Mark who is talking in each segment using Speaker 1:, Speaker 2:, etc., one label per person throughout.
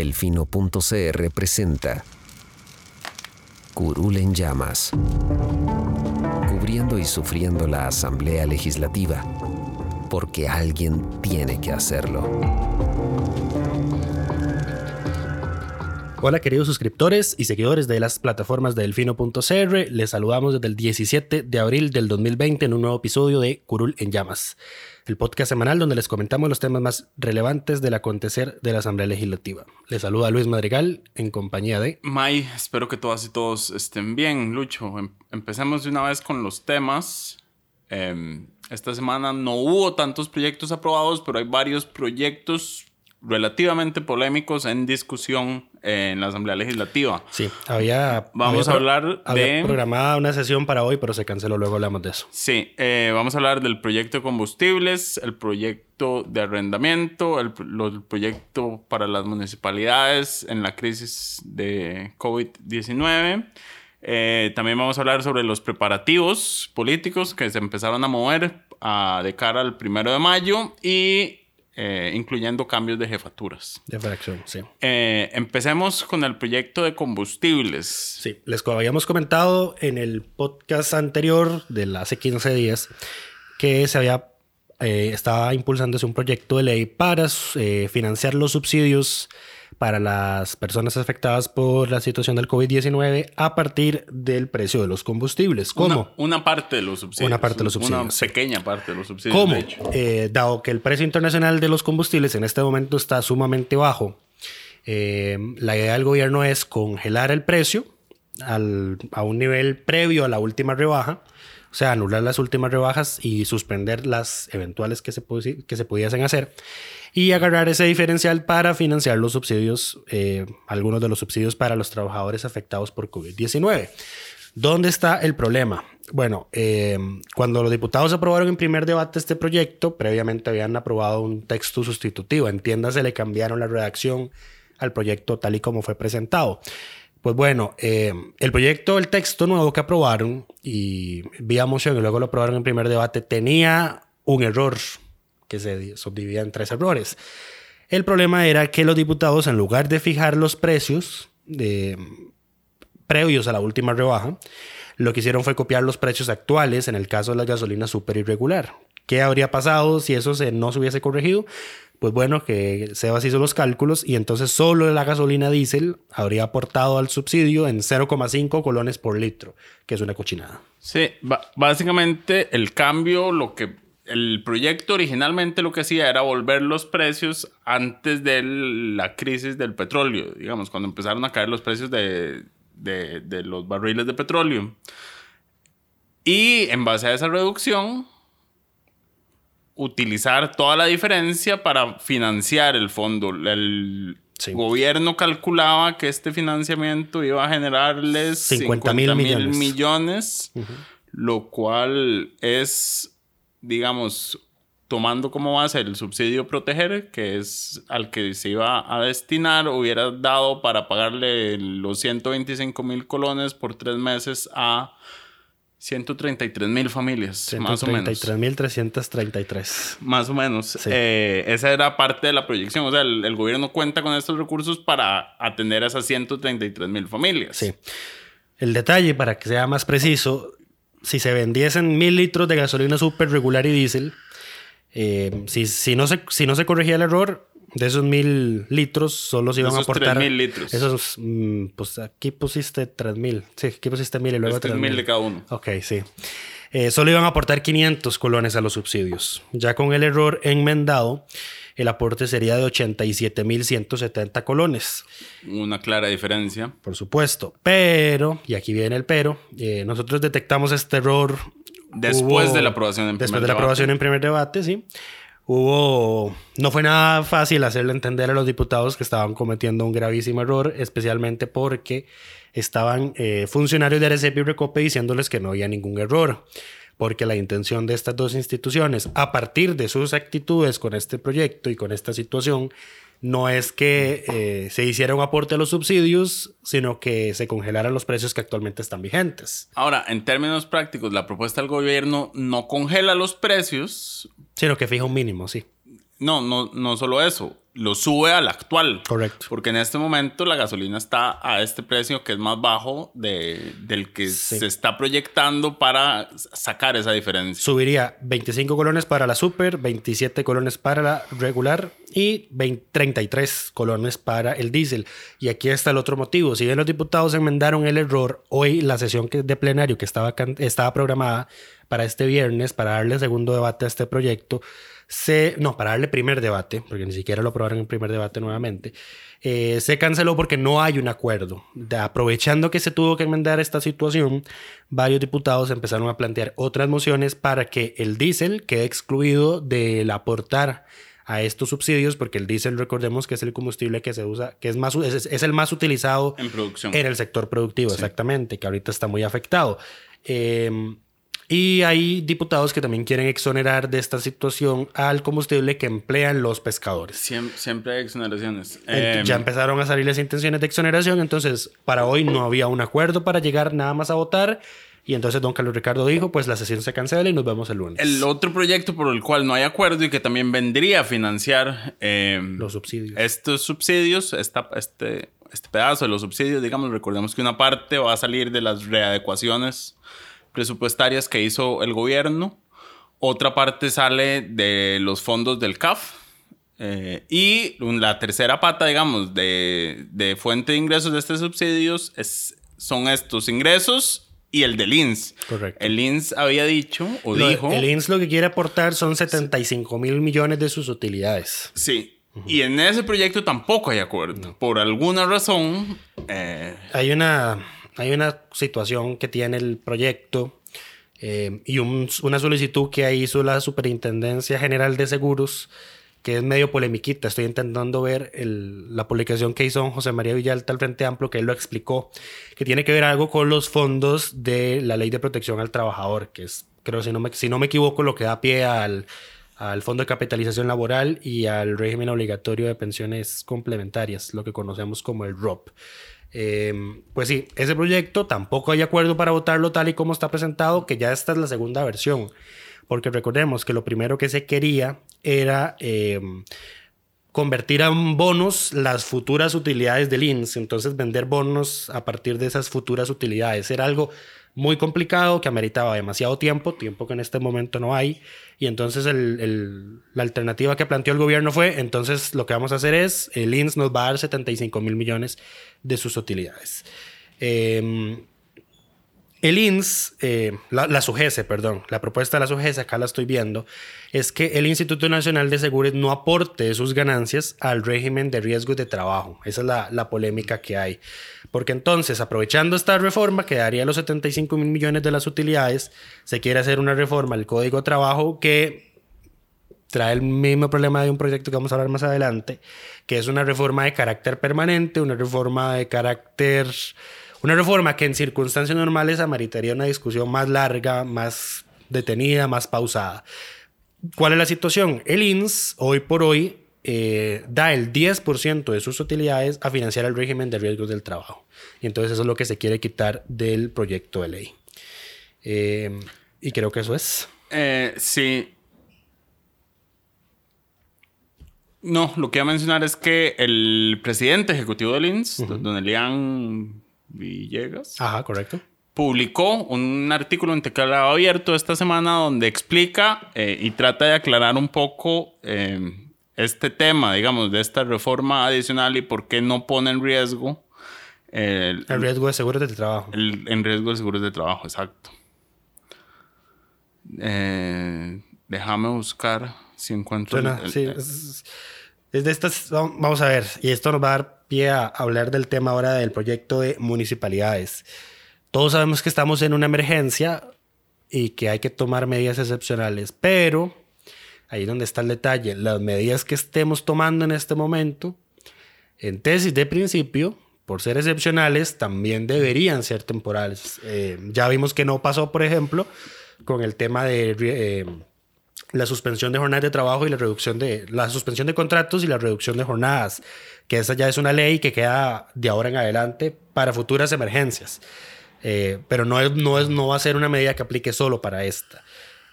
Speaker 1: Delfino.cr presenta Curul en llamas, cubriendo y sufriendo la Asamblea Legislativa, porque alguien tiene que hacerlo.
Speaker 2: Hola queridos suscriptores y seguidores de las plataformas de Delfino.cr, les saludamos desde el 17 de abril del 2020 en un nuevo episodio de Curul en llamas, el podcast semanal donde les comentamos los temas más relevantes del acontecer de la Asamblea Legislativa. Les saluda Luis Madrigal en compañía de...
Speaker 3: May, espero que todas y todos estén bien. Lucho, em- empecemos de una vez con los temas. Em, esta semana no hubo tantos proyectos aprobados, pero hay varios proyectos relativamente polémicos en discusión en la Asamblea Legislativa.
Speaker 2: Sí, había...
Speaker 3: Vamos
Speaker 2: había
Speaker 3: a hablar
Speaker 2: había
Speaker 3: de-
Speaker 2: programada una sesión para hoy, pero se canceló, luego hablamos de eso.
Speaker 3: Sí, eh, vamos a hablar del proyecto de combustibles, el proyecto de arrendamiento, el, pro- lo- el proyecto para las municipalidades en la crisis de COVID-19. Eh, también vamos a hablar sobre los preparativos políticos que se empezaron a mover ah, de cara al primero de mayo y eh, incluyendo cambios de jefaturas.
Speaker 2: De fracción, sí.
Speaker 3: Eh, empecemos con el proyecto de combustibles.
Speaker 2: Sí, les habíamos comentado en el podcast anterior de hace 15 días que se había eh, estaba impulsándose un proyecto de ley para eh, financiar los subsidios para las personas afectadas por la situación del COVID-19 a partir del precio de los combustibles. ¿Cómo?
Speaker 3: Una, una parte de los subsidios.
Speaker 2: Una parte de los subsidios,
Speaker 3: Una pequeña parte de los subsidios.
Speaker 2: ¿Cómo? Eh, dado que el precio internacional de los combustibles en este momento está sumamente bajo, eh, la idea del gobierno es congelar el precio al- a un nivel previo a la última rebaja, o sea, anular las últimas rebajas y suspender las eventuales que se, que se pudiesen hacer, y agarrar ese diferencial para financiar los subsidios, eh, algunos de los subsidios para los trabajadores afectados por COVID-19. ¿Dónde está el problema? Bueno, eh, cuando los diputados aprobaron en primer debate este proyecto, previamente habían aprobado un texto sustitutivo. Entiéndase, le cambiaron la redacción al proyecto tal y como fue presentado. Pues bueno, eh, el proyecto, el texto nuevo que aprobaron y vía moción y luego lo aprobaron en primer debate, tenía un error que se di- subdividía en tres errores. El problema era que los diputados, en lugar de fijar los precios de, previos a la última rebaja, lo que hicieron fue copiar los precios actuales en el caso de la gasolina súper irregular. ¿Qué habría pasado si eso no se hubiese corregido? Pues bueno, que Sebas hizo los cálculos y entonces solo la gasolina diésel habría aportado al subsidio en 0,5 colones por litro, que es una cochinada.
Speaker 3: Sí, básicamente el cambio, lo que el proyecto originalmente lo que hacía era volver los precios antes de la crisis del petróleo, digamos, cuando empezaron a caer los precios de- de los barriles de petróleo. Y en base a esa reducción, utilizar toda la diferencia para financiar el fondo. El
Speaker 2: Sí.
Speaker 3: gobierno calculaba que este financiamiento iba a generarles
Speaker 2: 50 mil
Speaker 3: 50
Speaker 2: millones.
Speaker 3: millones, lo cual es, digamos, tomando como base el subsidio proteger, que es al que se iba a destinar, hubiera dado para pagarle los 125 mil colones por tres meses a 133 mil familias, más o menos.
Speaker 2: 133.333.
Speaker 3: Más o menos.
Speaker 2: Sí.
Speaker 3: Eh, esa era parte de la proyección. O sea, el, el gobierno cuenta con estos recursos para atender a esas 133 mil familias.
Speaker 2: Sí. El detalle, para que sea más preciso, si se vendiesen mil litros de gasolina súper regular y diésel, eh, si, si, no se, si no se corregía el error, de esos mil litros solo se iban a
Speaker 3: Esos
Speaker 2: aportar.
Speaker 3: 3.000 litros.
Speaker 2: Esos, mm, pues aquí pusiste tres mil. Sí, aquí pusiste mil y luego
Speaker 3: Es
Speaker 2: tres
Speaker 3: 3.000 de cada uno.
Speaker 2: Ok, sí. Eh, solo iban a aportar 500 colones a los subsidios. Ya con el error enmendado, el aporte sería de 87.170 colones.
Speaker 3: Una clara diferencia.
Speaker 2: Por supuesto. Pero, y aquí viene el pero, eh, nosotros detectamos este error
Speaker 3: Después
Speaker 2: Hubo-
Speaker 3: de la aprobación en
Speaker 2: Después
Speaker 3: primer
Speaker 2: de la
Speaker 3: debate.
Speaker 2: aprobación en primer debate, sí. Hubo, no fue nada fácil hacerle entender a los diputados que estaban cometiendo un gravísimo error, especialmente porque estaban eh, funcionarios de RCP y Recope diciéndoles que no había ningún error porque la intención de estas dos instituciones, a partir de sus actitudes con este proyecto y con esta situación, no es que eh, se hiciera un aporte a los subsidios, sino que se congelaran los precios que actualmente están vigentes.
Speaker 3: Ahora, en términos prácticos, la propuesta del gobierno no congela los precios.
Speaker 2: Sino que fija un mínimo, sí.
Speaker 3: No, no, no solo eso lo sube al actual.
Speaker 2: Correcto.
Speaker 3: Porque en este momento la gasolina está a este precio que es más bajo de, del que se está proyectando para sacar esa diferencia.
Speaker 2: Subiría 25 colones para la super, 27 colones para la regular y 33 colones para el diésel. Y aquí está el otro motivo. Si bien los diputados enmendaron el error, hoy la sesión de plenario que estaba, estaba programada para este viernes, para darle segundo debate a este proyecto, se, no, para darle primer debate, porque ni siquiera lo aprobaron en primer debate nuevamente, eh, se canceló porque no hay un acuerdo. De, aprovechando que se tuvo que enmendar esta situación, varios diputados empezaron a plantear otras mociones para que el diésel quede excluido del aportar a estos subsidios, porque el diésel, recordemos que es el combustible que se usa, que es, más, es, el más utilizado
Speaker 3: en producción.
Speaker 2: En el sector productivo, exactamente, que ahorita está muy afectado. Eh, y hay diputados que también quieren exonerar de esta situación al combustible que emplean los pescadores.
Speaker 3: Siempre, hay exoneraciones.
Speaker 2: ya em, empezaron a salir las intenciones de exoneración, entonces para hoy no había un acuerdo para llegar nada más a votar. Y entonces don Carlos Ricardo dijo, pues la sesión se cancela y nos vemos el lunes.
Speaker 3: El otro proyecto por el cual no hay acuerdo y que también vendría a financiar em,
Speaker 2: los subsidios.
Speaker 3: Estos subsidios, esta, este, este pedazo de los subsidios, digamos, recordemos que una parte va a salir de las readecuaciones presupuestarias que hizo el gobierno. Otra parte sale de los fondos del CAF. Eh, y la tercera pata, digamos, de, de, fuente de ingresos de estos subsidios es, son estos ingresos y el del INS.
Speaker 2: Correcto.
Speaker 3: El INS había dicho o dijo.
Speaker 2: El INS lo que quiere aportar son 75 mil millones de sus utilidades.
Speaker 3: Sí. Y en ese proyecto tampoco hay acuerdo. Por alguna razón. Eh,
Speaker 2: hay una hay una situación que tiene el proyecto eh, y una solicitud que hizo la Superintendencia General de Seguros, que es medio polemiquita. Estoy intentando ver la publicación que hizo José María Villalta al Frente Amplio, que él lo explicó, que tiene que ver algo con los fondos de la Ley de Protección al Trabajador, que es, creo, si no me, si no me equivoco, lo que da pie al, al Fondo de Capitalización Laboral y al régimen obligatorio de pensiones complementarias, lo que conocemos como el ROP. Em, pues sí, ese proyecto tampoco hay acuerdo para votarlo tal y como está presentado, que ya esta es la segunda versión. Porque recordemos que lo primero que se quería era em, convertir en bonos las futuras utilidades del INS, entonces vender bonos a partir de esas futuras utilidades. Era algo muy complicado que ameritaba demasiado tiempo, tiempo que en este momento no hay. Y entonces la alternativa que planteó el gobierno fue, entonces lo que vamos a hacer es, el INS nos va a dar 75 mil millones de sus utilidades. Em, el INS, eh, la, la, perdón, la propuesta de la SUGESE, acá la estoy viendo, es que el Instituto Nacional de Seguros no aporte sus ganancias al régimen de riesgos de trabajo. Esa es la, la polémica que hay. Porque entonces, aprovechando esta reforma que daría los 75 mil millones de las utilidades, se quiere hacer una reforma al Código de Trabajo que trae el mismo problema de un proyecto que vamos a hablar más adelante, que es una reforma de carácter permanente, una reforma de carácter una reforma que en circunstancias normales ameritaría una discusión más larga, más detenida, más pausada. ¿Cuál es la situación? El INS, hoy por hoy, eh, da el 10% de sus utilidades a financiar el régimen de riesgos del trabajo. Y entonces eso es lo que se quiere quitar del proyecto de ley. Eh, y creo que eso es.
Speaker 3: Eh, sí. No, lo que iba a mencionar es que el presidente ejecutivo del INS, don Elian Villegas.
Speaker 2: Ajá, correcto.
Speaker 3: Publicó un artículo en Teclado Abierto esta semana donde explica eh, y trata de aclarar un poco eh, este tema, digamos, de esta reforma adicional y por qué no pone en riesgo.
Speaker 2: el, riesgo de seguros de trabajo.
Speaker 3: en riesgo de seguros de trabajo, exacto. Eh, déjame buscar si encuentro.
Speaker 2: sí, es, es, de estas. Vamos a ver, y esto nos va a dar pie a hablar del tema ahora del proyecto de municipalidades. Todos sabemos que estamos en una emergencia y que hay que tomar medidas excepcionales, pero ahí donde está el detalle, las medidas que estemos tomando en este momento, en tesis de principio, por ser excepcionales, también deberían ser temporales. Eh, ya vimos que no pasó, por ejemplo, con el tema de eh, la suspensión de jornadas de trabajo y la reducción de la suspensión de contratos y la reducción de jornadas, que esa ya es una ley que queda de ahora en adelante para futuras emergencias. Eh, pero no, es, no, es, no va a ser una medida que aplique solo para esta.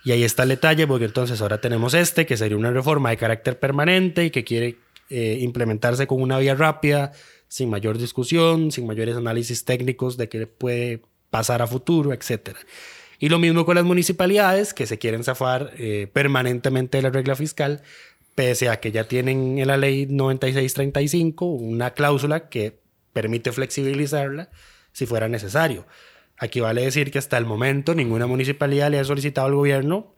Speaker 2: Y ahí está el detalle, porque entonces ahora tenemos este, que sería una reforma de carácter permanente y que quiere eh, implementarse con una vía rápida, sin mayor discusión, sin mayores análisis técnicos de qué puede pasar a futuro, etc. Y lo mismo con las municipalidades, que se quieren zafar eh, permanentemente de la regla fiscal, pese a que ya tienen en la ley 9635 una cláusula que permite flexibilizarla si fuera necesario. Aquí vale decir que hasta el momento ninguna municipalidad le ha solicitado al gobierno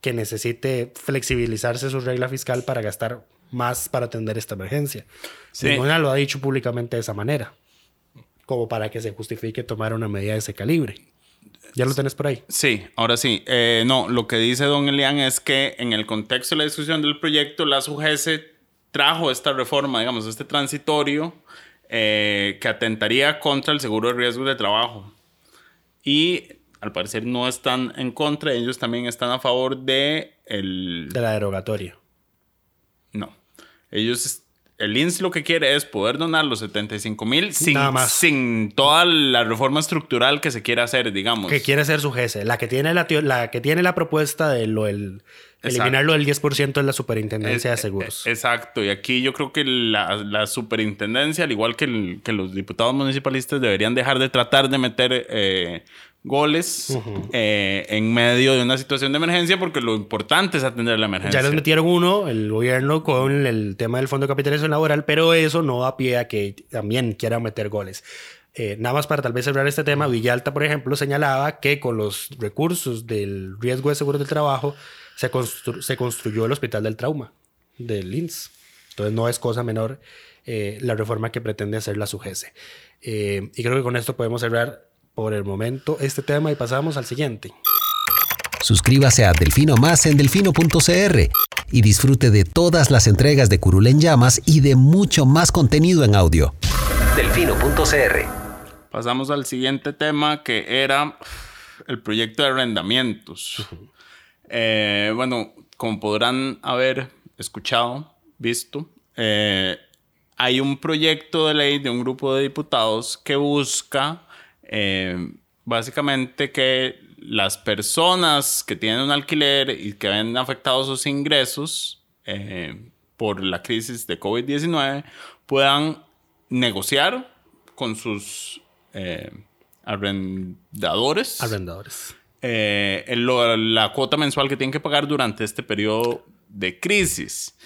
Speaker 2: que necesite flexibilizarse su regla fiscal para gastar más para atender esta emergencia. Ninguna lo ha dicho públicamente de esa manera, como para que se justifique tomar una medida de ese calibre. ¿Ya lo tenés por ahí?
Speaker 3: Sí, ahora sí. Eh, no, lo que dice don Elian es que en el contexto de la discusión del proyecto, la SUGESE trajo esta reforma, digamos, este transitorio, eh, que atentaría contra el seguro de riesgo de trabajo. Y al parecer no están en contra, ellos también están a favor de el...
Speaker 2: De la derogatoria.
Speaker 3: No. Ellos, el INS lo que quiere es poder donar los 75 mil sin, sin toda la reforma estructural que se quiere hacer, digamos.
Speaker 2: Que quiere hacer su GESE. La que tiene la, la, que tiene la propuesta de lo, el, eliminarlo del 10% de la superintendencia de seguros.
Speaker 3: Exacto. Y aquí yo creo que la, la superintendencia, al igual que, que, los diputados municipalistas, deberían dejar de tratar de meter... Eh, goles eh, en medio de una situación de emergencia porque lo importante es atender la emergencia.
Speaker 2: Ya les metieron uno, el gobierno, con el tema del Fondo de Capitalización Laboral, pero eso no da pie a que también quieran meter goles. Eh, nada más para tal vez cerrar este tema, Villalta, por ejemplo, señalaba que con los recursos del riesgo de seguro del trabajo se, se construyó el Hospital del Trauma del INS. Entonces no es cosa menor eh, la reforma que pretende hacer la SUGESE. y creo que con esto podemos cerrar por el momento este tema y pasamos al siguiente.
Speaker 1: Suscríbase a Delfino Más en delfino.cr y disfrute de todas las entregas de Curul en Llamas y de mucho más contenido en audio. Delfino.cr.
Speaker 3: Pasamos al siguiente tema que era el proyecto de arrendamientos. Eh, bueno, como podrán haber escuchado, visto, eh, hay un proyecto de ley de un grupo de diputados que busca eh, básicamente que las personas que tienen un alquiler y que ven afectados sus ingresos eh, por la crisis de COVID-19 puedan negociar con sus arrendadores.
Speaker 2: Arrendadores.
Speaker 3: La cuota mensual que tienen que pagar durante este periodo de crisis.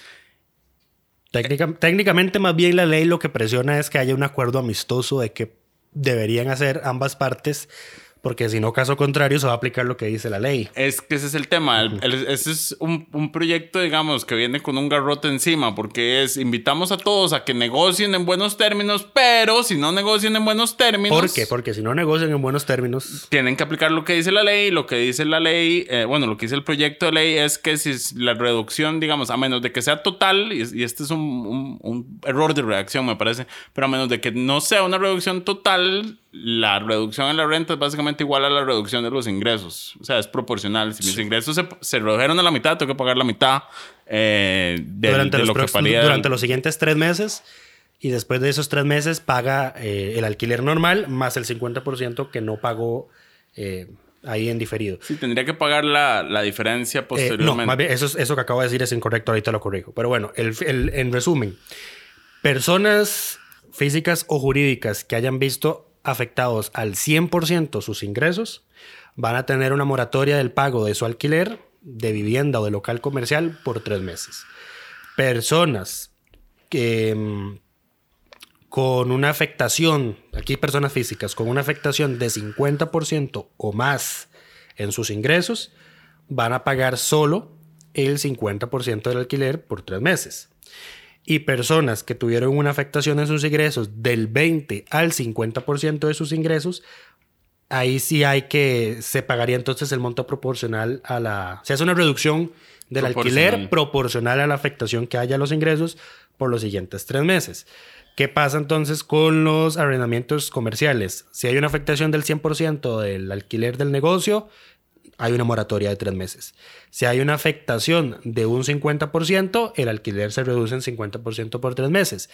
Speaker 2: técnicamente, más bien la ley lo que presiona es que haya un acuerdo amistoso de que deberían hacer ambas partes porque si no, caso contrario, se va a aplicar lo que dice la ley.
Speaker 3: Es que ese es el tema. ese es un, un, proyecto, digamos, que viene con un garrote encima, porque es, invitamos a todos a que negocien en buenos términos, pero si no negocian en buenos términos...
Speaker 2: ¿Por qué? Porque si no negocian en buenos términos...
Speaker 3: Tienen que aplicar lo que dice la ley. Lo que dice la ley, eh, bueno, lo que dice el proyecto de ley es que si la reducción, digamos, a menos de que sea total, y, y este es un, un error de reacción, me parece, pero a menos de que no sea una reducción total, la reducción en la renta es básicamente igual a la reducción de los ingresos. O sea, es proporcional. Si mis ingresos se, se, redujeron a la mitad, tengo que pagar la mitad eh, de,
Speaker 2: durante
Speaker 3: de
Speaker 2: los
Speaker 3: lo que paría.
Speaker 2: Durante los siguientes tres meses. Y después de esos tres meses paga eh, el alquiler normal más el 50% que no pagó eh, ahí en diferido.
Speaker 3: Sí, tendría que pagar la, la diferencia posteriormente.
Speaker 2: no, más bien, eso, eso que acabo de decir es incorrecto. Ahorita lo corrijo. Pero bueno, el, el, en resumen, personas físicas o jurídicas que hayan visto afectados al 100% sus ingresos van a tener una moratoria del pago de su alquiler de vivienda o de local comercial por tres meses. Personas que mm, con una afectación, aquí personas físicas, con una afectación de 50% o más en sus ingresos, van a pagar solo el 50% del alquiler por tres meses y personas que tuvieron una afectación en sus ingresos del 20 al 50% de sus ingresos, ahí sí hay que, se pagaría entonces el monto proporcional a la, se hace una reducción del
Speaker 3: Proporcional.
Speaker 2: alquiler proporcional a la afectación que haya a los ingresos por los siguientes tres meses. ¿Qué pasa entonces con los arrendamientos comerciales? Si hay una afectación del 100% del alquiler del negocio, hay una moratoria de tres meses. Si hay una afectación de un 50%, el alquiler se reduce en 50% por tres meses.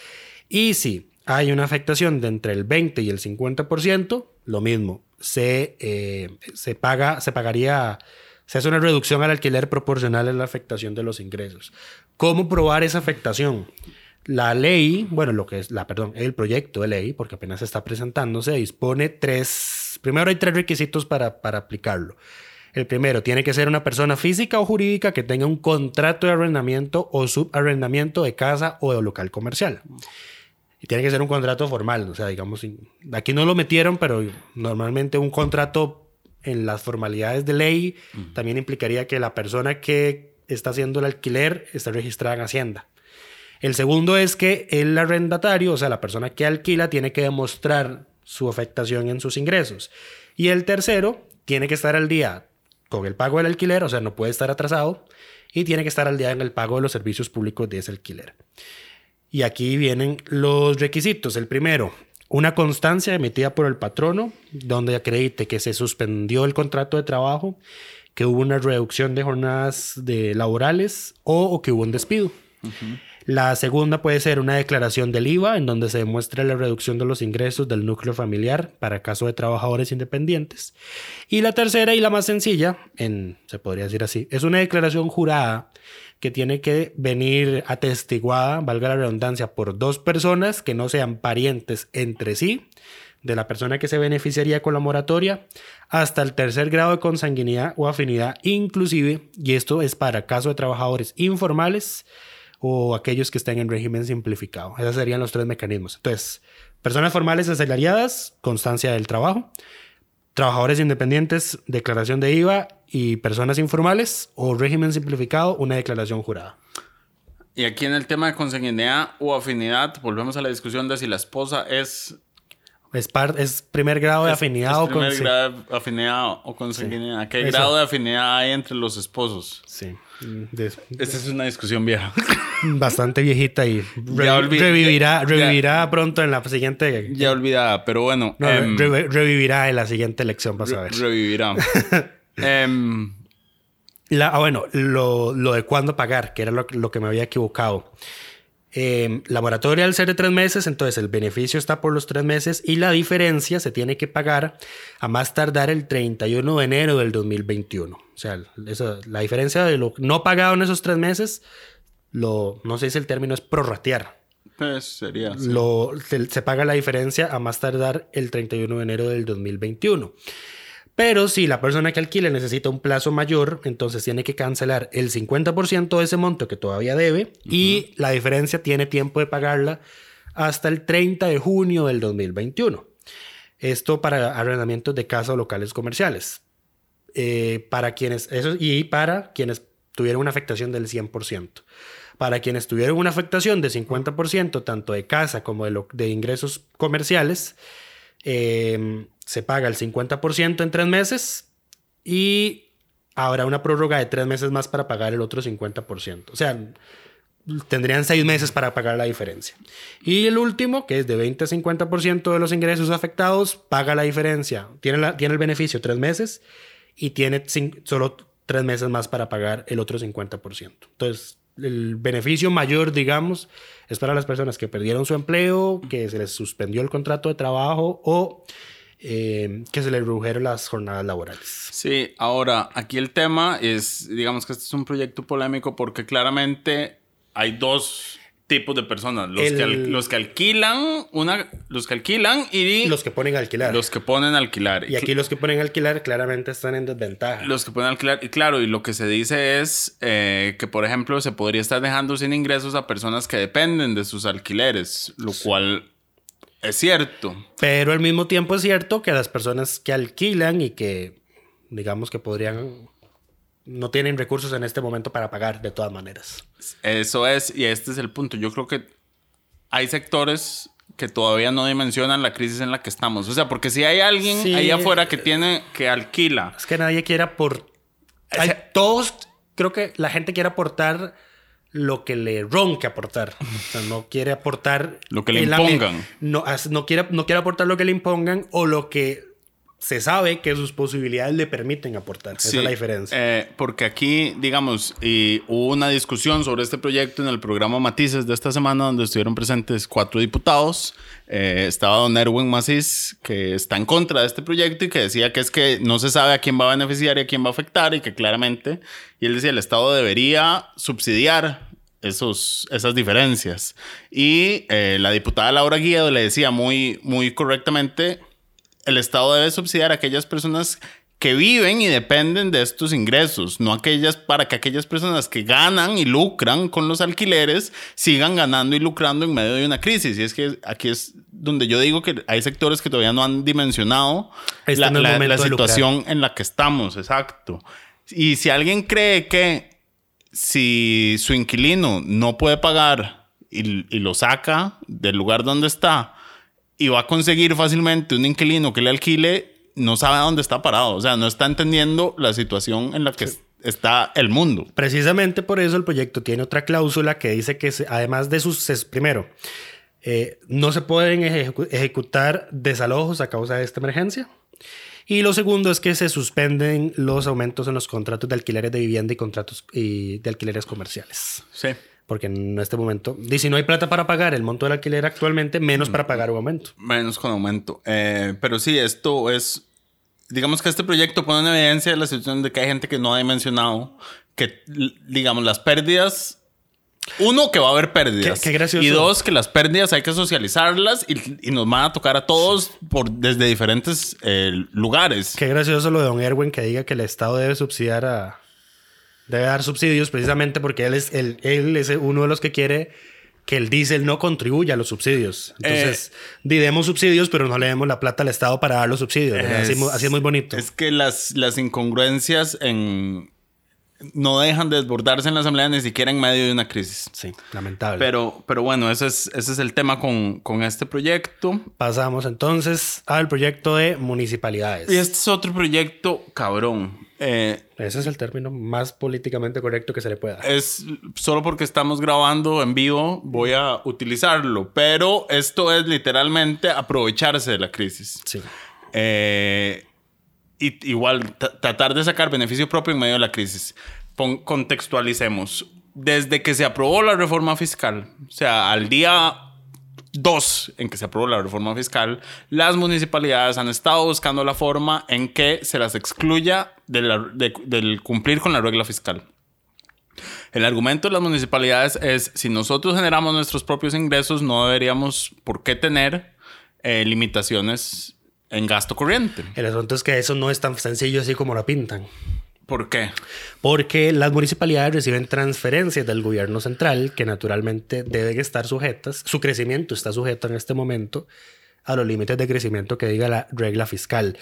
Speaker 2: Y si hay una afectación de entre el 20 y el 50%, lo mismo. Se, eh, se, paga, se pagaría, se hace una reducción al alquiler proporcional a la afectación de los ingresos. ¿Cómo probar esa afectación? La ley, bueno, lo que es la, perdón, el proyecto de ley, porque apenas está presentándose, dispone tres, primero hay tres requisitos para, para aplicarlo. El primero, tiene que ser una persona física o jurídica que tenga un contrato de arrendamiento o subarrendamiento de casa o de local comercial. Y tiene que ser un contrato formal, o sea, digamos, aquí no lo metieron, pero normalmente un contrato en las formalidades de ley también implicaría que la persona que está haciendo el alquiler está registrada en Hacienda. El segundo es que el arrendatario, o sea, la persona que alquila, tiene que demostrar su afectación en sus ingresos. Y el tercero, tiene que estar al día con el pago del alquiler, o sea, no puede estar atrasado, y tiene que estar al día en el pago de los servicios públicos de ese alquiler. Y aquí vienen los requisitos. El primero, una constancia emitida por el patrono donde acredite que se suspendió el contrato de trabajo, que hubo una reducción de jornadas de laborales o, o que hubo un despido. La segunda puede ser una declaración del IVA en donde se demuestra la reducción de los ingresos del núcleo familiar para caso de trabajadores independientes. Y la tercera y la más sencilla, en, se podría decir así, es una declaración jurada que tiene que venir atestiguada, valga la redundancia, por dos personas que no sean parientes entre sí de la persona que se beneficiaría con la moratoria hasta el tercer grado de consanguinidad o afinidad inclusive, y esto es para caso de trabajadores informales o aquellos que estén en régimen simplificado. Esos serían los tres mecanismos. Entonces, personas formales asalariadas, constancia del trabajo, trabajadores independientes, declaración de IVA y personas informales o régimen simplificado, una declaración jurada.
Speaker 3: Y aquí en el tema de consanguinidad o afinidad, volvemos a la discusión de si la esposa es...
Speaker 2: Es, par- es primer grado de
Speaker 3: es-
Speaker 2: afinidad
Speaker 3: es
Speaker 2: o
Speaker 3: primer
Speaker 2: con...
Speaker 3: grado de afinidad o consanguinidad. ¿Qué
Speaker 2: Eso.
Speaker 3: grado de afinidad hay entre los esposos?
Speaker 2: Sí. De-
Speaker 3: Esta es una discusión vieja.
Speaker 2: bastante viejita y re- revivirá,
Speaker 3: ya-
Speaker 2: revivirá pronto en la siguiente...
Speaker 3: ya olvidada, pero bueno.
Speaker 2: No,
Speaker 3: em,
Speaker 2: re- revivirá en la siguiente elección, vas a ver.
Speaker 3: revivirá. Em,
Speaker 2: La, ah, bueno, lo, lo de cuándo pagar, que era lo, lo que me había equivocado. Eh, la moratoria al ser de tres meses, entonces el beneficio está por los tres meses y la diferencia se tiene que pagar a más tardar el 31 de enero del 2021. O sea, eso- la diferencia de lo no pagado en esos tres meses, lo, no sé si el término es prorratear.
Speaker 3: pues sería.
Speaker 2: Lo, se, se paga la diferencia a más tardar el 31 de enero del 2021. Pero si la persona que alquile necesita un plazo mayor, entonces tiene que cancelar el 50% de ese monto que todavía debe y la diferencia tiene tiempo de pagarla hasta el 30 de junio del 2021. Esto para arrendamientos de casa o locales comerciales. Eh, para quienes, eso, y para quienes tuvieron una afectación del 100%. Para quienes tuvieron una afectación de 50%, tanto de casa como de, lo- de ingresos comerciales, eh, se paga el 50% en tres meses y habrá una prórroga de tres meses más para pagar el otro 50%. O sea, tendrían seis meses para pagar la diferencia. Y el último, que es de 20 a 50% de los ingresos afectados, paga la diferencia. Tiene, tiene el beneficio tres meses y tiene solo tres meses más para pagar el otro 50%. Entonces, el beneficio mayor, digamos, es para las personas que perdieron su empleo, que se les suspendió el contrato de trabajo o eh, que se les redujeron las jornadas laborales.
Speaker 3: Sí, ahora aquí el tema es, digamos que este es un proyecto polémico porque claramente hay dos tipos de personas, los,
Speaker 2: El-
Speaker 3: que, al- los que alquilan una, los que alquilan y
Speaker 2: Los que ponen a alquilar.
Speaker 3: los que ponen a alquilar.
Speaker 2: y aquí los que ponen a alquilar claramente están en desventaja.
Speaker 3: Los que pueden alquilar, y claro, y lo que se dice es eh, que, por ejemplo, se podría estar dejando sin ingresos a personas que dependen de sus alquileres, lo cual es cierto.
Speaker 2: Pero al mismo tiempo es cierto que las personas que alquilan y que, digamos que podrían, no tienen recursos en este momento para pagar de todas maneras.
Speaker 3: Eso es, y este es el punto. Yo creo que hay sectores que todavía no dimensionan la crisis en la que estamos. O sea, porque si hay alguien
Speaker 2: Sí.
Speaker 3: ahí afuera que tiene, que alquila.
Speaker 2: Es que nadie quiere aportar. Todos, creo que la gente quiere aportar lo que le ronque aportar. O sea, no quiere aportar.
Speaker 3: Lo que le impongan.
Speaker 2: No, no, quiere, no quiere aportar lo que le impongan o lo que se sabe que sus posibilidades le permiten aportar. Esa es la diferencia.
Speaker 3: eh, porque aquí, digamos, y hubo una discusión sobre este proyecto en el programa Matices de esta semana, donde estuvieron presentes cuatro diputados. Eh, estaba don Erwin Macís, que está en contra de este proyecto y que decía que es que no se sabe a quién va a beneficiar y a quién va a afectar, y que claramente, y él decía, el Estado debería subsidiar esos, esas diferencias. Y eh, la diputada Laura Guido le decía muy, muy correctamente, el Estado debe subsidiar a aquellas personas que viven y dependen de estos ingresos, no aquellas para que aquellas personas que ganan y lucran con los alquileres sigan ganando y lucrando en medio de una crisis. Y es que aquí es donde yo digo que hay sectores que todavía no han dimensionado
Speaker 2: Este
Speaker 3: la,
Speaker 2: no
Speaker 3: situación en la que estamos, exacto. Y si alguien cree que si su inquilino no puede pagar y, y lo saca del lugar donde está y va a conseguir fácilmente un inquilino que le alquile, no sabe a dónde está parado. O sea, no está entendiendo la situación en la que es- está el mundo.
Speaker 2: Precisamente por eso el proyecto tiene otra cláusula que dice que además de sus... primero, eh, no se pueden ejecu- ejecutar desalojos a causa de esta emergencia. Y lo segundo es que se suspenden los aumentos en los contratos de alquileres de vivienda y contratos y de alquileres comerciales.
Speaker 3: Sí.
Speaker 2: Porque en este momento, y si no hay plata para pagar el monto del alquiler actualmente, menos para pagar un aumento.
Speaker 3: Menos con aumento. Eh, pero sí, esto es. Digamos que este proyecto pone en evidencia la situación de que hay gente que no ha dimensionado que, digamos, las pérdidas. Uno, que va a haber pérdidas.
Speaker 2: Qué- qué gracioso.
Speaker 3: Y dos, que las pérdidas hay que socializarlas y, y nos van a tocar a todos por, desde diferentes eh, lugares.
Speaker 2: Qué gracioso lo de Don Erwin que diga que el Estado debe subsidiar a... Debe dar subsidios precisamente porque él es, el, él es uno de los que quiere que el diésel no contribuya a los subsidios. Entonces, di, demos subsidios, pero no le demos la plata al Estado para dar los subsidios. así,
Speaker 3: Es-
Speaker 2: mu- así es muy bonito.
Speaker 3: Es que las, las incongruencias en, no dejan de desbordarse en la Asamblea ni siquiera en medio de una crisis.
Speaker 2: sí, lamentable.
Speaker 3: Pero, pero bueno, ese es, ese es el tema con, con este proyecto.
Speaker 2: Pasamos entonces al proyecto de municipalidades.
Speaker 3: Y este es otro proyecto cabrón. Eh,
Speaker 2: Ese es el término más políticamente correcto que se le pueda
Speaker 3: es solo porque estamos grabando en vivo, voy a utilizarlo. Pero esto es literalmente aprovecharse de la crisis.
Speaker 2: Sí.
Speaker 3: Eh, y, igual, tra- tratar de sacar beneficio propio en medio de la crisis. Pon- contextualicemos. Desde que se aprobó la reforma fiscal, o sea, al día 2 en que se aprobó la reforma fiscal, las municipalidades han estado buscando la forma en que se las excluya de la- de- del cumplir con la regla fiscal. El argumento de las municipalidades es, si nosotros generamos nuestros propios ingresos, no deberíamos por qué tener eh, limitaciones en gasto corriente.
Speaker 2: El asunto es que eso no es tan sencillo así como lo pintan.
Speaker 3: ¿Por qué?
Speaker 2: Porque las municipalidades reciben transferencias del gobierno central que naturalmente deben estar sujetas, su crecimiento está sujeto en este momento a los límites de crecimiento que diga la regla fiscal.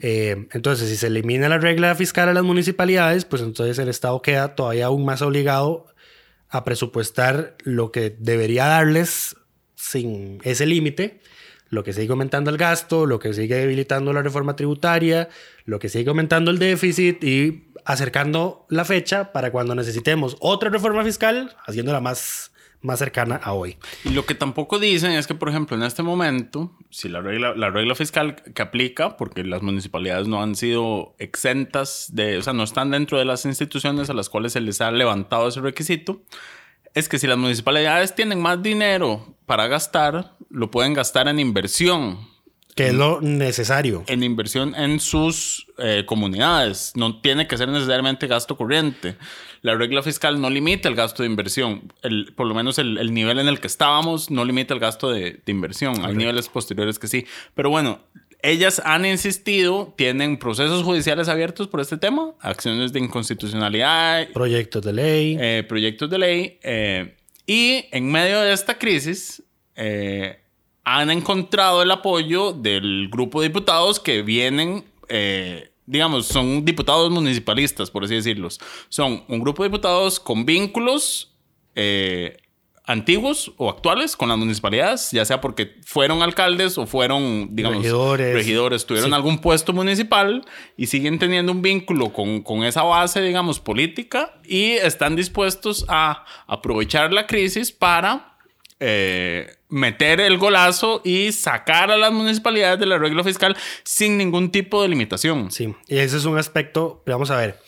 Speaker 2: Eh, entonces, si se elimina la regla fiscal a las municipalidades, pues entonces el Estado queda todavía aún más obligado a presupuestar lo que debería darles sin ese límite, lo que sigue aumentando el gasto, lo que sigue debilitando la reforma tributaria, lo que sigue aumentando el déficit y acercando la fecha para cuando necesitemos otra reforma fiscal, haciéndola más, más cercana a hoy.
Speaker 3: Y lo que tampoco dicen es que, por ejemplo, en este momento, si la regla, la regla fiscal que aplica, porque las municipalidades no han sido exentas de, o sea, no están dentro de las instituciones a las cuales se les ha levantado ese requisito, es que si las municipalidades tienen más dinero para gastar, lo pueden gastar en inversión,
Speaker 2: Que es lo necesario.
Speaker 3: en inversión en sus eh, comunidades. No tiene que ser necesariamente gasto corriente. La regla fiscal no limita el gasto de inversión. El- por lo menos el, el nivel en el que estábamos no limita el gasto de, de inversión. Hay niveles posteriores que sí. Pero bueno, ellas han insistido, tienen procesos judiciales abiertos por este tema, acciones de inconstitucionalidad,
Speaker 2: Proyectos de ley.
Speaker 3: eh, proyectos de ley. eh, y en medio de esta crisis, eh, han encontrado el apoyo del grupo de diputados que vienen, eh, digamos, son diputados municipalistas, por así decirlos. Son un grupo de diputados con vínculos eh, antiguos o actuales con las municipalidades, ya sea porque fueron alcaldes o fueron, digamos,
Speaker 2: Regidores.
Speaker 3: regidores tuvieron
Speaker 2: Sí.
Speaker 3: algún puesto municipal y siguen teniendo un vínculo con, con esa base, digamos, política y están dispuestos a aprovechar la crisis para eh, meter el golazo y sacar a las municipalidades del arreglo fiscal sin ningún tipo de limitación.
Speaker 2: Sí, y ese es un aspecto, vamos a ver,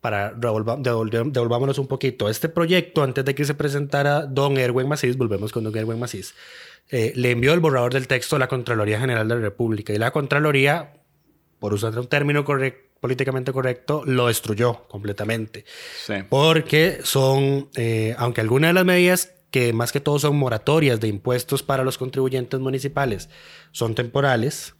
Speaker 2: para revolva- devolver- devolvámonos un poquito. Este proyecto, antes de que se presentara Don Erwin Macís, volvemos con Don Erwin Macís, eh, le envió el borrador del texto a la Contraloría General de la República y la Contraloría, por usar un término correc- políticamente correcto, lo destruyó completamente.
Speaker 3: Sí.
Speaker 2: Porque son, eh, aunque algunas de las medidas que más que todo son moratorias de impuestos para los contribuyentes municipales, son temporales,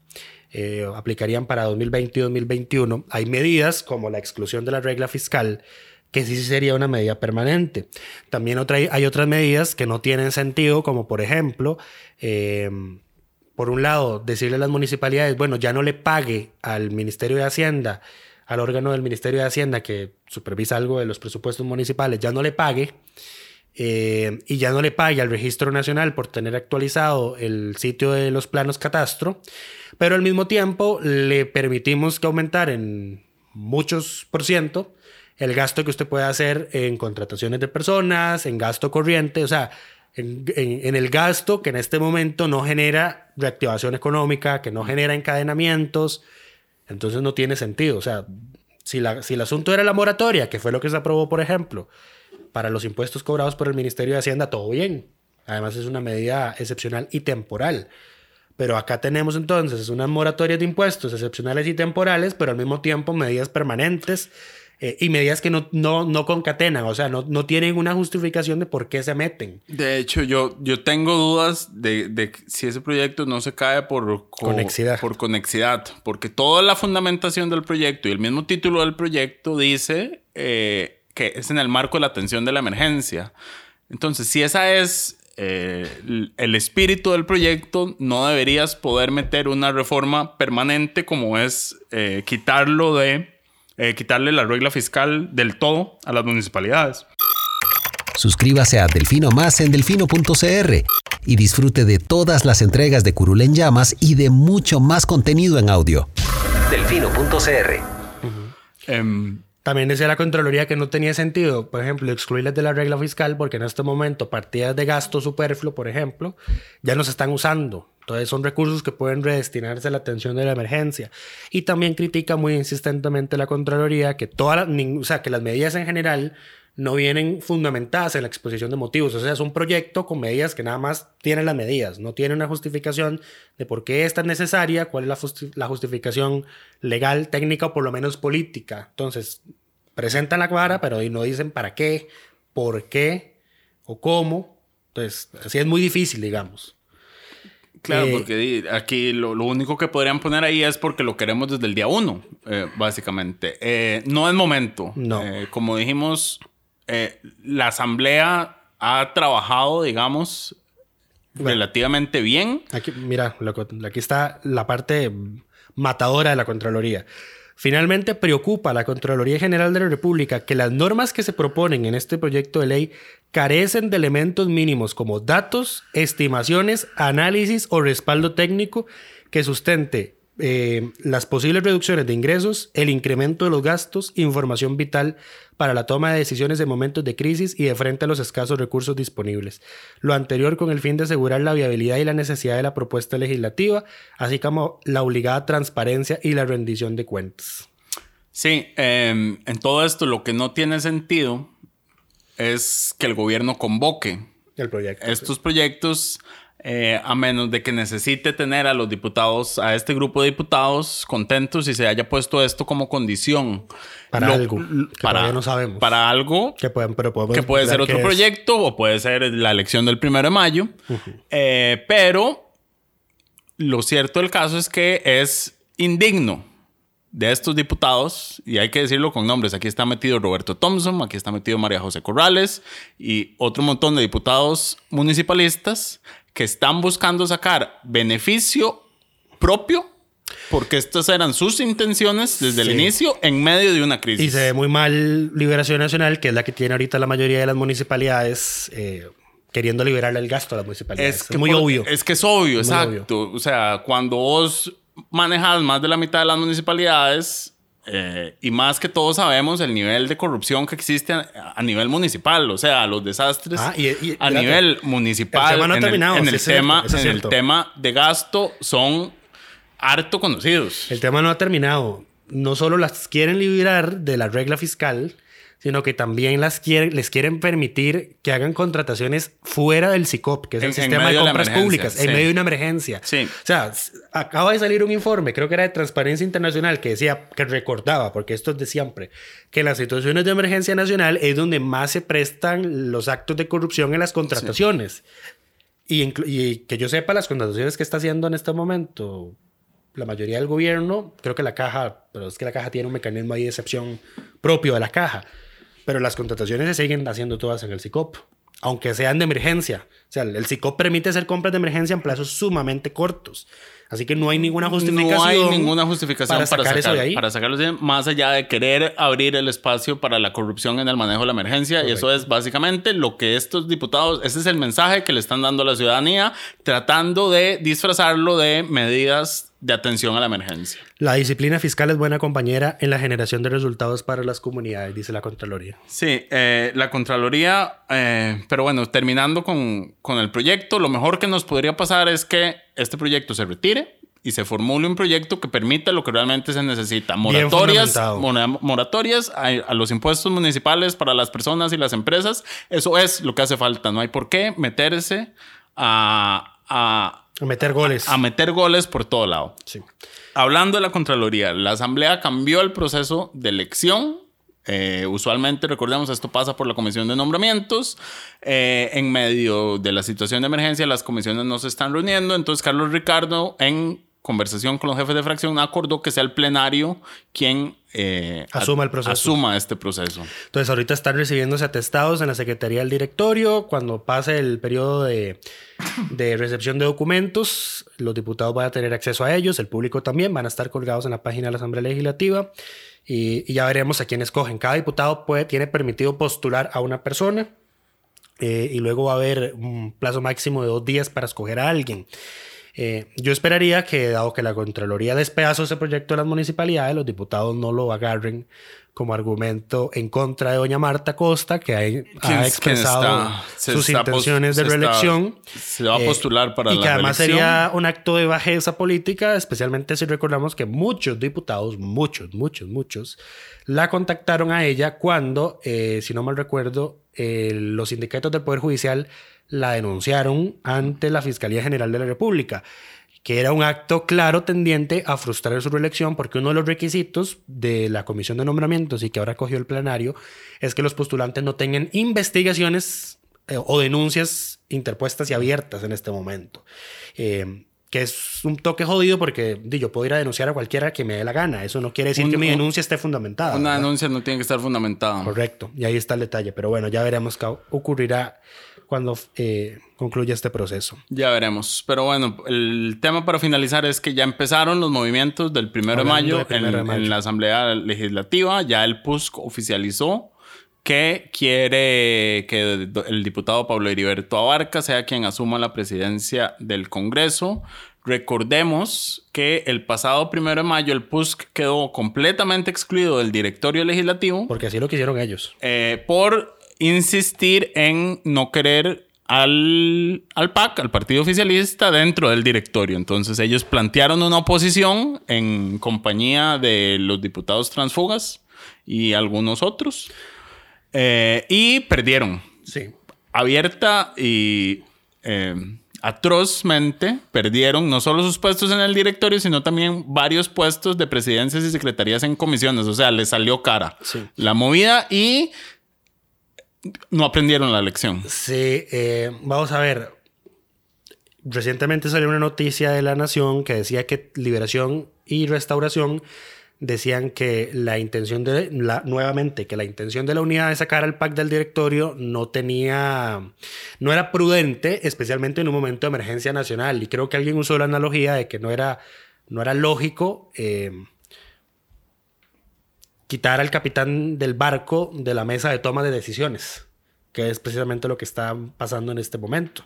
Speaker 2: eh, aplicarían para 2020 y 2021, hay medidas como la exclusión de la regla fiscal, que sí sería una medida permanente. También otra, hay otras medidas que no tienen sentido, como por ejemplo, eh, por un lado, decirle a las municipalidades, bueno, ya no le pague al Ministerio de Hacienda, al órgano del Ministerio de Hacienda que supervisa algo de los presupuestos municipales, ya no le pague, eh, y ya no le pague al Registro Nacional por tener actualizado el sitio de los planos catastro, pero al mismo tiempo le permitimos que aumentar en muchos por ciento el gasto que usted puede hacer en contrataciones de personas, en gasto corriente, o sea, en, en- el gasto que en este momento no genera reactivación económica, que no genera encadenamientos, entonces no tiene sentido. O sea, si, la- si el asunto era la moratoria, que fue lo que se aprobó, por ejemplo, para los impuestos cobrados por el Ministerio de Hacienda, todo bien. Además es una medida excepcional y temporal. Pero acá tenemos entonces unas moratorias de impuestos excepcionales y temporales, pero al mismo tiempo medidas permanentes eh, y medidas que no, no, no concatenan, o sea, no, no tienen una justificación de por qué se meten.
Speaker 3: De hecho, yo, yo tengo dudas de, de si ese proyecto no se cae por co-
Speaker 2: Conexidad.
Speaker 3: Por conexidad, porque toda la fundamentación del proyecto y el mismo título del proyecto dice eh, que es en el marco de la atención de la emergencia. Entonces, si esa es eh, el- espíritu del proyecto, no deberías poder meter una reforma permanente como es eh, quitarlo de eh, quitarle la regla fiscal del todo a las municipalidades.
Speaker 1: Suscríbase a Delfino Más en delfino.cr y disfrute de todas las entregas de Curul en Llamas y de mucho más contenido en audio. Delfino.cr
Speaker 2: También decía la Contraloría que no tenía sentido, por ejemplo, excluirles de la regla fiscal porque en este momento partidas de gasto superfluo, por ejemplo, ya no se están usando. Entonces son recursos que pueden redestinarse a la atención de la emergencia. Y también critica muy insistentemente la Contraloría que, toda la- nin- o sea, que las medidas en general no vienen fundamentadas en la exposición de motivos. O sea, es un proyecto con medidas que nada más tienen las medidas, no tiene una justificación de por qué esta es necesaria, cuál es la, justi- la justificación legal, técnica o por lo menos política. Entonces, presentan la vara, pero no dicen para qué, por qué o cómo. Entonces, así es muy difícil, digamos.
Speaker 3: Claro,
Speaker 2: Eh,
Speaker 3: porque aquí lo, lo único que podrían poner ahí es porque lo queremos desde el día uno, eh, básicamente. Eh, no es momento.
Speaker 2: No.
Speaker 3: Como dijimos, eh, la asamblea ha trabajado, digamos, relativamente bien.
Speaker 2: Aquí, mira, loco, aquí está la parte matadora de la Contraloría. Finalmente preocupa a la Contraloría General de la República que las normas que se proponen en este proyecto de ley carecen de elementos mínimos como datos, estimaciones, análisis o respaldo técnico que sustente eh, las posibles reducciones de ingresos, el incremento de los gastos, información vital para la toma de decisiones en momentos de crisis y de frente a los escasos recursos disponibles. Lo anterior con el fin de asegurar la viabilidad y la necesidad de la propuesta legislativa, así como la obligada transparencia y la rendición de cuentas.
Speaker 3: Sí, em, en todo esto lo que no tiene sentido es que el gobierno convoque
Speaker 2: El proyecto.
Speaker 3: estos proyectos eh, a menos de que necesite tener a los diputados, a este grupo de diputados contentos y se haya puesto esto como condición.
Speaker 2: Para algo, que
Speaker 3: para,
Speaker 2: no sabemos.
Speaker 3: Para algo
Speaker 2: que, pueden, pero
Speaker 3: que puede ser otro
Speaker 2: es.
Speaker 3: proyecto o puede ser la elección del primero de mayo. Eh, pero lo cierto del caso es que es indigno de estos diputados, y hay que decirlo con nombres, aquí está metido Roberto Thompson, aquí está metido María José Corrales y otro montón de diputados municipalistas que están buscando sacar beneficio propio porque estas eran sus intenciones desde el inicio en medio de una crisis.
Speaker 2: Y se ve muy mal Liberación Nacional, que es la que tiene ahorita la mayoría de las municipalidades, eh, queriendo liberar el gasto a las municipalidades. Es,
Speaker 3: que
Speaker 2: muy
Speaker 3: por,
Speaker 2: obvio.
Speaker 3: Es que es obvio, exacto. O sea, cuando vos manejas más de la mitad de las municipalidades, eh, y más que todos sabemos el nivel de corrupción que existe a, nivel municipal, o sea, los desastres
Speaker 2: ah, y,
Speaker 3: a nivel municipal
Speaker 2: el tema no
Speaker 3: en,
Speaker 2: terminado,
Speaker 3: el, en, el tema,
Speaker 2: cierto,
Speaker 3: en el tema de gasto son harto conocidos.
Speaker 2: El tema no ha terminado. No solo las quieren liberar de la regla fiscal, sino que también las quieren, les quieren permitir que hagan contrataciones fuera del SICOP, que es el sistema de compras públicas, en medio de una emergencia.
Speaker 3: Sí.
Speaker 2: O sea, acaba de salir un informe, creo que era de Transparencia Internacional, que decía, que recordaba, porque esto es de siempre, que las situaciones de emergencia nacional es donde más se prestan los actos de corrupción en las contrataciones. Y, y que yo sepa, las contrataciones que está haciendo en este momento la mayoría del gobierno, creo que la caja, pero es que la caja tiene un mecanismo ahí de excepción propio de la caja pero las contrataciones se siguen haciendo todas en el SICOP, aunque sean de emergencia. O sea, el SICOP permite hacer compras de emergencia en plazos sumamente cortos. Así que no hay ninguna justificación.
Speaker 3: No hay ninguna justificación para, sacar, eso
Speaker 2: de ahí.
Speaker 3: Para sacarlo de más allá de querer abrir el espacio para la corrupción en el manejo de la emergencia. Y eso es básicamente lo que estos diputados, ese es el mensaje que le están dando a la ciudadanía, tratando de disfrazarlo de medidas de atención a la emergencia.
Speaker 2: La disciplina fiscal es buena compañera en la generación de resultados para las comunidades, dice la Contraloría.
Speaker 3: Sí, eh, la Contraloría, eh, pero bueno, terminando con, con el proyecto, lo mejor que nos podría pasar es que este proyecto se retire y se formule un proyecto que permita lo que realmente se necesita. Moratorias, moratorias a, los impuestos municipales para las personas y las empresas. Eso es lo que hace falta. No hay por qué meterse a, a
Speaker 2: a meter goles.
Speaker 3: A, meter goles por todo lado.
Speaker 2: Sí.
Speaker 3: Hablando de la Contraloría, la Asamblea cambió el proceso de elección. Eh, usualmente, recordemos, esto pasa por la Comisión de Nombramientos. Eh, en medio de la situación de emergencia, las comisiones no se están reuniendo. Entonces, Carlos Ricardo, en conversación con los jefes de fracción, acordó que sea el plenario quien eh,
Speaker 2: asuma el proceso.
Speaker 3: Asuma este proceso.
Speaker 2: Entonces, ahorita están recibiéndose atestados en la Secretaría del Directorio. Cuando pase el periodo de, de, recepción de documentos, los diputados van a tener acceso a ellos, el público también, van a estar colgados en la página de la Asamblea Legislativa y, ya veremos a quién escogen. Cada diputado puede, tiene permitido postular a una persona eh, y luego va a haber un plazo máximo de dos días para escoger a alguien. Eh, yo esperaría que, dado que la Contraloría despedazó ese proyecto de las municipalidades, los diputados no lo agarren como argumento en contra de doña Marta Costa, que ha, expresado sus intenciones de reelección.
Speaker 3: se va a eh, postular para
Speaker 2: y que además sería un acto de bajeza política, especialmente si recordamos que muchos diputados, muchos, muchos, muchos, la contactaron a ella cuando, eh, si no mal recuerdo, los sindicatos del Poder Judicial la denunciaron ante la Fiscalía General de la República, que era un acto claro tendiente a frustrar su reelección porque uno de los requisitos de la Comisión de Nombramientos y que ahora cogió el plenario es que los postulantes no tengan investigaciones eh, o denuncias interpuestas y abiertas en este momento. Eh, que es un toque jodido porque yo puedo ir a denunciar a cualquiera que me dé la gana. Eso no quiere decir que mi denuncia esté fundamentada.
Speaker 3: Una denuncia no tiene que estar fundamentada.
Speaker 2: Correcto. Y ahí está el detalle. Pero bueno, ya veremos qué ocurrirá cuando eh, concluya este proceso.
Speaker 3: Ya veremos. Pero bueno, el tema para finalizar es que ya empezaron los movimientos del 1 de mayo, en, la Asamblea Legislativa. Ya el PUSC oficializó que quiere que el diputado Pablo Heriberto Abarca sea quien asuma la presidencia del Congreso. Recordemos que el pasado primero de mayo el PUSC quedó completamente excluido del directorio legislativo.
Speaker 2: Porque así lo quisieron ellos.
Speaker 3: Eh, por insistir en no querer al, al PAC, al partido oficialista, dentro del directorio. Entonces ellos plantearon una oposición en compañía de los diputados transfugas y algunos otros. Eh, y perdieron.
Speaker 2: Sí.
Speaker 3: Abierta y eh, atrozmente perdieron no solo sus puestos en el directorio, sino también varios puestos de presidencias y secretarías en comisiones. O sea, les salió cara la movida y no aprendieron la lección.
Speaker 2: Sí, eh, vamos a ver. Recientemente salió una noticia de La Nación que decía que Liberación y Restauración decían que la intención de la nuevamente que la intención de la unidad de sacar al PAC del directorio no tenía no era prudente, especialmente en un momento de emergencia nacional y creo que alguien usó la analogía de que no era no era lógico eh, quitar al capitán del barco de la mesa de toma de decisiones, que es precisamente lo que está pasando en este momento.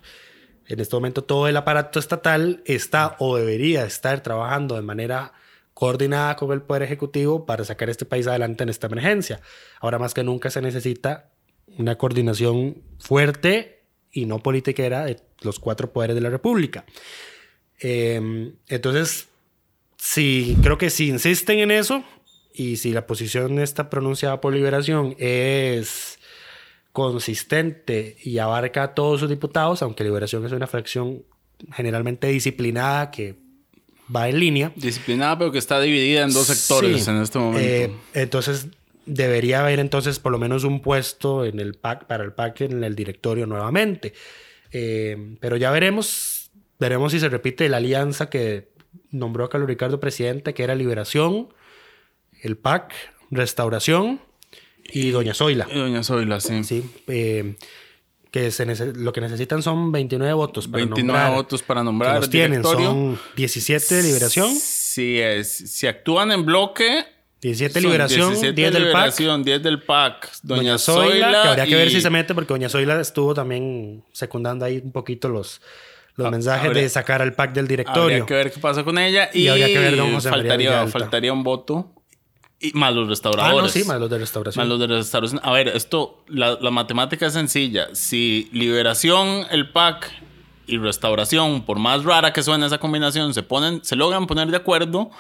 Speaker 2: En este momento todo el aparato estatal está o debería estar trabajando de manera coordinada con el Poder Ejecutivo para sacar este país adelante en esta emergencia. Ahora más que nunca se necesita una coordinación fuerte y no politiquera de los cuatro poderes de la República. Eh, entonces, sí, creo que si insisten en eso y si la posición está pronunciada por Liberación es consistente y abarca a todos sus diputados, aunque Liberación es una fracción generalmente disciplinada que va en línea.
Speaker 3: Disciplinada, pero que está dividida en dos sectores
Speaker 2: Sí.
Speaker 3: en este momento.
Speaker 2: Eh, entonces, debería haber entonces por lo menos un puesto en el PAC, para el PAC en el directorio nuevamente. Eh, pero ya veremos, veremos si se repite la alianza que nombró a Carlos Ricardo presidente, que era Liberación, el PAC, Restauración y Doña Zoila.
Speaker 3: Y Doña Zoila, sí.
Speaker 2: Sí, eh, que se lo que necesitan son 29 votos para
Speaker 3: 29
Speaker 2: nombrar,
Speaker 3: votos para
Speaker 2: que
Speaker 3: nombrar
Speaker 2: los
Speaker 3: el
Speaker 2: tienen, son 17 de Liberación,
Speaker 3: Si, es, si actúan en bloque.
Speaker 2: 17
Speaker 3: son
Speaker 2: Liberación,
Speaker 3: 17
Speaker 2: 10 del PAC.
Speaker 3: Liberación, 10 del PAC. Doña,
Speaker 2: Doña Zoila,
Speaker 3: Zoila.
Speaker 2: que habría que ver si se mete, porque Doña Zoila estuvo también secundando ahí un poquito los, los
Speaker 3: Ah,
Speaker 2: mensajes
Speaker 3: habría-
Speaker 2: de sacar al PAC del directorio.
Speaker 3: Habría que ver qué pasa con ella. Y,
Speaker 2: Y habría que ver José
Speaker 3: faltaría, faltaría un voto. Y más los
Speaker 2: ah,
Speaker 3: restauradores.
Speaker 2: no, sí, más los de restauración.
Speaker 3: Más los de restauración. A ver, esto, la, la matemática es sencilla. Si Liberación, el PAC y Restauración, por más rara que suene esa combinación, se ponen, se logran poner de acuerdo,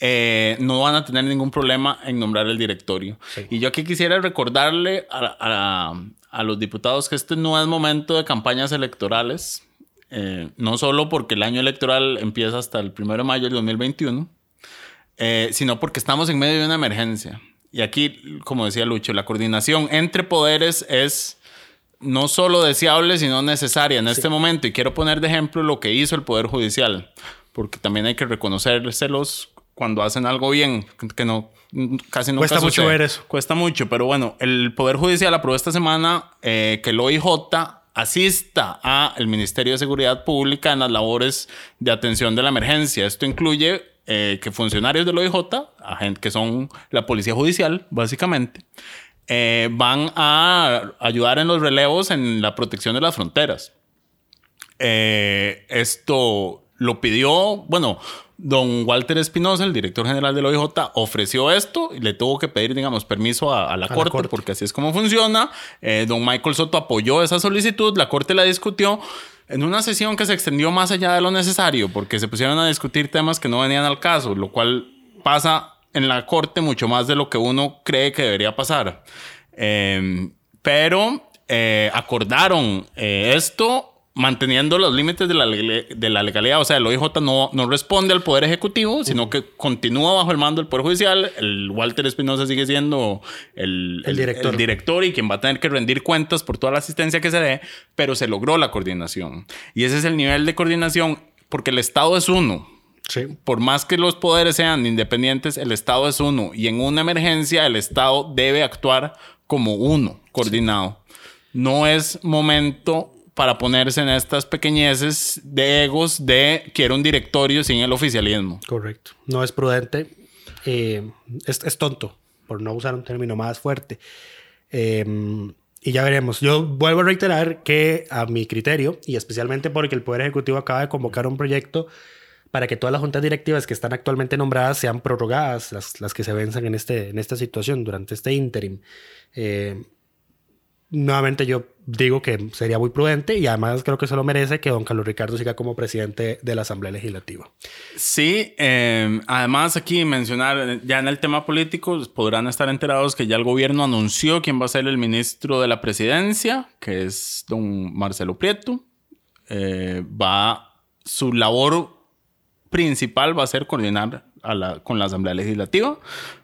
Speaker 3: eh, no van a tener ningún problema en nombrar el directorio. Y yo aquí quisiera recordarle a, a- a los diputados que este no es momento de campañas electorales. eh, no solo porque el año electoral empieza hasta el 1 de mayo del 2021, eh, sino porque estamos en medio de una emergencia. Y aquí, como decía Lucho, la coordinación entre poderes es no solo deseable, sino necesaria en este momento. Y quiero poner de ejemplo lo que hizo el Poder Judicial, porque también hay que reconocérselos cuando hacen algo bien, que no casi nunca
Speaker 2: Cuesta mucho ver eso.
Speaker 3: Cuesta mucho, pero bueno, el Poder Judicial aprobó esta semana eh, que el OIJ asista al Ministerio de Seguridad Pública en las labores de atención de la emergencia. Esto incluye eh, que funcionarios del OIJ, que son la Policía Judicial, básicamente, eh, van a ayudar en los relevos en la protección de las fronteras. Eh, esto lo pidió, bueno, don Walter Espinosa, el director general del OIJ, ofreció esto y le tuvo que pedir, digamos, permiso a, a la,
Speaker 2: la
Speaker 3: corte,
Speaker 2: corte.
Speaker 3: porque así es como funciona. Eh, don Michael Soto apoyó esa solicitud, la corte la discutió en una sesión que se extendió más allá de lo necesario, porque se pusieron a discutir temas que no venían al caso, lo cual pasa en la corte mucho más de lo que uno cree que debería pasar. Eh, pero eh, acordaron eh, esto manteniendo los límites de la, de la legalidad. O sea, el OIJ no, no responde al Poder Ejecutivo, sino que continúa bajo el mando del Poder Judicial. El Walter Espinosa sigue siendo el,
Speaker 2: El director.
Speaker 3: el director y quien va a tener que rendir cuentas por toda la asistencia que se dé, pero se logró la coordinación. Y ese es el nivel de coordinación, porque el Estado es uno.
Speaker 2: Sí.
Speaker 3: Por más que los poderes sean independientes, el Estado es uno. Y en una emergencia, el Estado debe actuar como uno, coordinado. No es momento para ponerse en estas pequeñeces de egos de quiero un directorio sin el oficialismo.
Speaker 2: Correcto. No es prudente. eh, es, es tonto, por no usar un término más fuerte. Eh, y ya veremos. Yo vuelvo a reiterar que a mi criterio, y especialmente porque el Poder Ejecutivo acaba de convocar un proyecto para que todas las juntas directivas que están actualmente nombradas sean prorrogadas, las, las que se venzan en, este, en esta situación, durante este interim. Eh, nuevamente yo digo que sería muy prudente y además creo que se lo merece que don Carlos Ricardo siga como presidente de la Asamblea Legislativa.
Speaker 3: Sí, eh, además aquí mencionar, eh, ya en el tema político, podrán estar enterados que ya el gobierno anunció quién va a ser el ministro de la presidencia, que es don Marcelo Prieto. Eh, va, su labor principal va a ser coordinar a la- con la Asamblea Legislativa.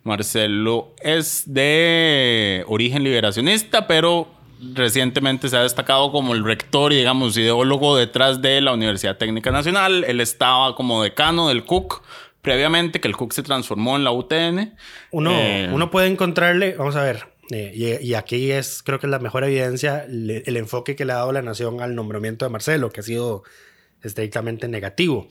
Speaker 3: Marcelo es de origen liberacionista, pero recientemente se ha destacado como el rector y, digamos, ideólogo detrás de la Universidad Técnica Nacional. Él estaba como decano del CUC previamente, que el CUC se transformó en la UTN.
Speaker 2: Uno,
Speaker 3: Eh,
Speaker 2: uno puede encontrarle, vamos a ver, eh, y, y aquí es, creo que es la mejor evidencia, le- el enfoque que le ha dado la nación al nombramiento de Marcelo, que ha sido estrictamente negativo.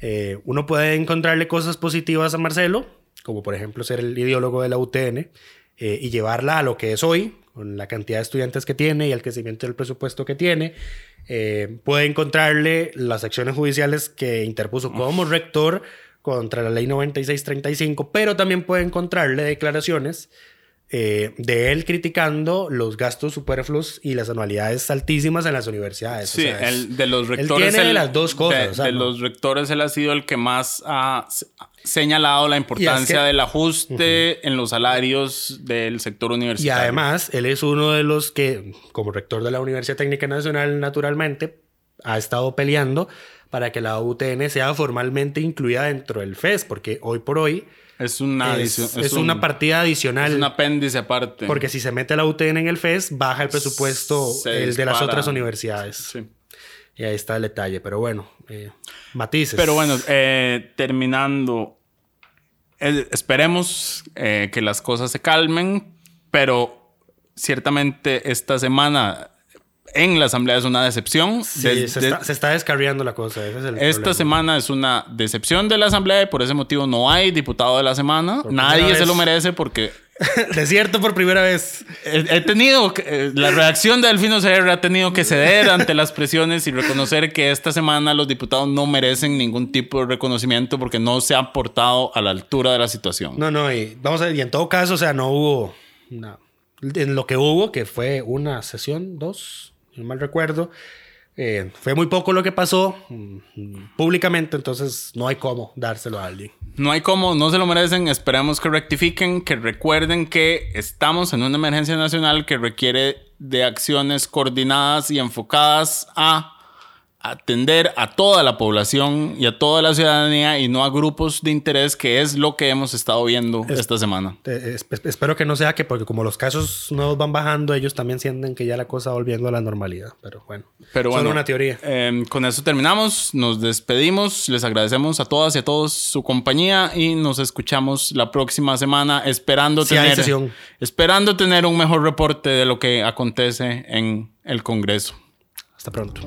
Speaker 2: Eh, uno puede encontrarle cosas positivas a Marcelo, como por ejemplo ser el ideólogo de la UTN, eh, y llevarla a lo que es hoy, con la cantidad de estudiantes que tiene y el crecimiento del presupuesto que tiene, eh, puede encontrarle las acciones judiciales que interpuso como rector contra la ley 9635, pero también puede encontrarle declaraciones eh, de él criticando los gastos superfluos y las anualidades altísimas en las universidades.
Speaker 3: Sí,
Speaker 2: O sea, es-
Speaker 3: el, de los rectores.
Speaker 2: Él tiene
Speaker 3: el-
Speaker 2: las dos cosas.
Speaker 3: De,
Speaker 2: o sea,
Speaker 3: de
Speaker 2: no-
Speaker 3: los rectores, él ha sido el que más ha se- señalado la importancia
Speaker 2: que-
Speaker 3: del ajuste en los salarios del sector
Speaker 2: Y
Speaker 3: universitario.
Speaker 2: además, él es uno de los que, como rector de la Universidad Técnica Nacional, naturalmente, ha estado peleando para que la UTN sea formalmente incluida dentro del FES, porque hoy por hoy
Speaker 3: es una,
Speaker 2: es,
Speaker 3: adicio-
Speaker 2: es
Speaker 3: un-
Speaker 2: una partida adicional.
Speaker 3: Es un apéndice aparte.
Speaker 2: Porque si se mete la UTN en el FES, baja el presupuesto el de las otras universidades.
Speaker 3: Sí.
Speaker 2: Y ahí está el detalle. Pero bueno, eh, matices.
Speaker 3: Pero bueno, eh, terminando, eh, esperemos eh, que las cosas se calmen, pero ciertamente esta semana en la Asamblea es una decepción.
Speaker 2: Sí,
Speaker 3: Des-
Speaker 2: se,
Speaker 3: de-
Speaker 2: está, se está descarriando la cosa. ese es el
Speaker 3: esta
Speaker 2: problema.
Speaker 3: semana es una decepción de la Asamblea y por ese motivo no hay diputado de la semana.
Speaker 2: Por
Speaker 3: Nadie se lo merece porque
Speaker 2: Desierto por primera vez.
Speaker 3: he, he tenido eh, la reacción de Delfino CR ha tenido que ceder ante las presiones y reconocer que esta semana los diputados no merecen ningún tipo de reconocimiento porque no se han portado a la altura de la situación.
Speaker 2: No, no, y vamos a ver, y en todo caso, o sea, no hubo. una- en lo que hubo, que fue una sesión, dos, no mal recuerdo, eh, fue muy poco lo que pasó mm, públicamente, entonces no hay cómo dárselo a alguien.
Speaker 3: No hay cómo, no se lo merecen. Esperemos que rectifiquen, que recuerden que estamos en una emergencia nacional que requiere de acciones coordinadas y enfocadas a atender a toda la población y a toda la ciudadanía y no a grupos de interés, que es lo que hemos estado viendo esta semana.
Speaker 2: Eh, esp- espero que no sea que, porque como los casos nuevos van bajando, ellos también sienten que ya la cosa va volviendo a la normalidad, pero bueno.
Speaker 3: Pero
Speaker 2: Solo
Speaker 3: bueno,
Speaker 2: una teoría.
Speaker 3: eh, con eso terminamos. Nos despedimos. Les agradecemos a todas y a todos su compañía y nos escuchamos la próxima semana esperando
Speaker 2: hay
Speaker 3: tener esperando tener un mejor reporte de lo que acontece en el Congreso.
Speaker 2: Hasta pronto.